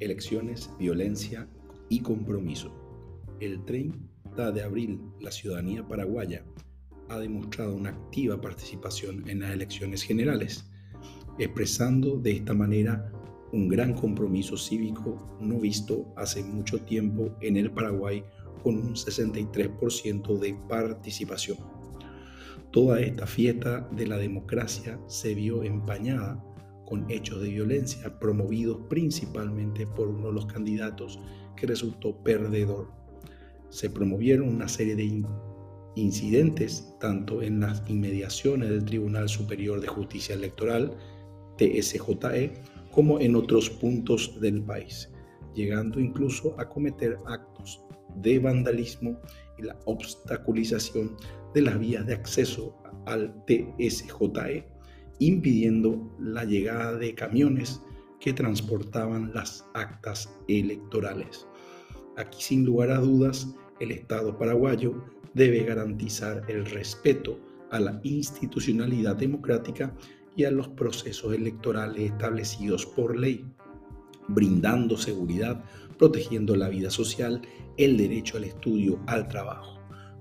Elecciones, violencia y compromiso. El 30 de abril, la ciudadanía paraguaya ha demostrado una activa participación en las elecciones generales, expresando de esta manera un gran compromiso cívico no visto hace mucho tiempo en el Paraguay con un 63% de participación. Toda esta fiesta de la democracia se vio empañada con hechos de violencia promovidos principalmente por uno de los candidatos que resultó perdedor. Se promovieron una serie de incidentes tanto en las inmediaciones del Tribunal Superior de Justicia Electoral, TSJE, como en otros puntos del país, llegando incluso a cometer actos de vandalismo y la obstaculización de las vías de acceso al TSJE, impidiendo la llegada de camiones que transportaban las actas electorales. Aquí sin lugar a dudas, el Estado paraguayo debe garantizar el respeto a la institucionalidad democrática y a los procesos electorales establecidos por ley, brindando seguridad, protegiendo la vida social, el derecho al estudio, al trabajo.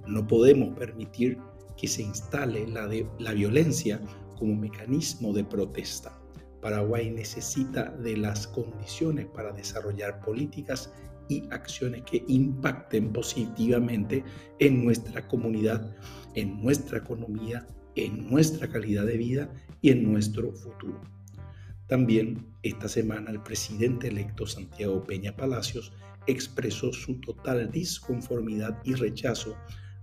No podemos permitir que se instale la, la violencia como mecanismo de protesta. Paraguay necesita de las condiciones para desarrollar políticas y acciones que impacten positivamente en nuestra comunidad, en nuestra economía en nuestra calidad de vida y en nuestro futuro. También esta semana el presidente electo Santiago Peña Palacios expresó su total disconformidad y rechazo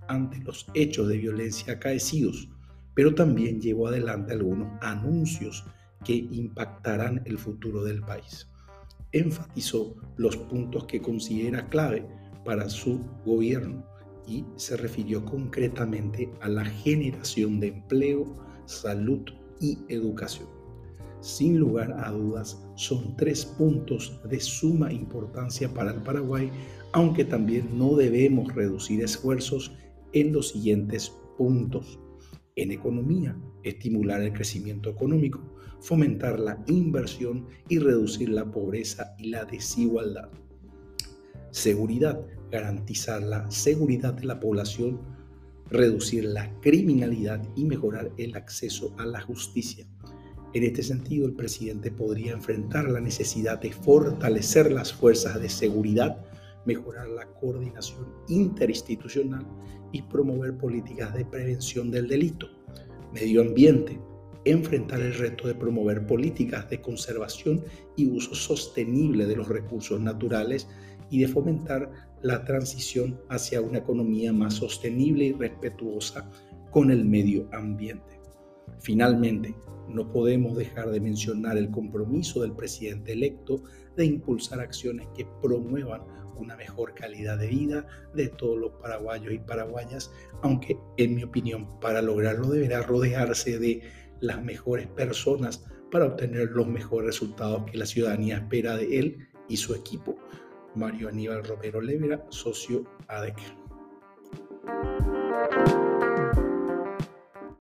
ante los hechos de violencia acaecidos, pero también llevó adelante algunos anuncios que impactarán el futuro del país. Enfatizó los puntos que considera clave para su gobierno y se refirió concretamente a la generación de empleo, salud y educación. Sin lugar a dudas, son tres puntos de suma importancia para el Paraguay, aunque también no debemos reducir esfuerzos en los siguientes puntos. En economía, estimular el crecimiento económico, fomentar la inversión y reducir la pobreza y la desigualdad. Seguridad, garantizar la seguridad de la población, reducir la criminalidad y mejorar el acceso a la justicia. En este sentido, el presidente podría enfrentar la necesidad de fortalecer las fuerzas de seguridad, mejorar la coordinación interinstitucional y promover políticas de prevención del delito. Medio ambiente, enfrentar el reto de promover políticas de conservación y uso sostenible de los recursos naturales y de fomentar la transición hacia una economía más sostenible y respetuosa con el medio ambiente. Finalmente, no podemos dejar de mencionar el compromiso del presidente electo de impulsar acciones que promuevan una mejor calidad de vida de todos los paraguayos y paraguayas, aunque en mi opinión para lograrlo deberá rodearse de las mejores personas para obtener los mejores resultados que la ciudadanía espera de él y su equipo. Mario Aníbal Romero Levera, socio ADEC.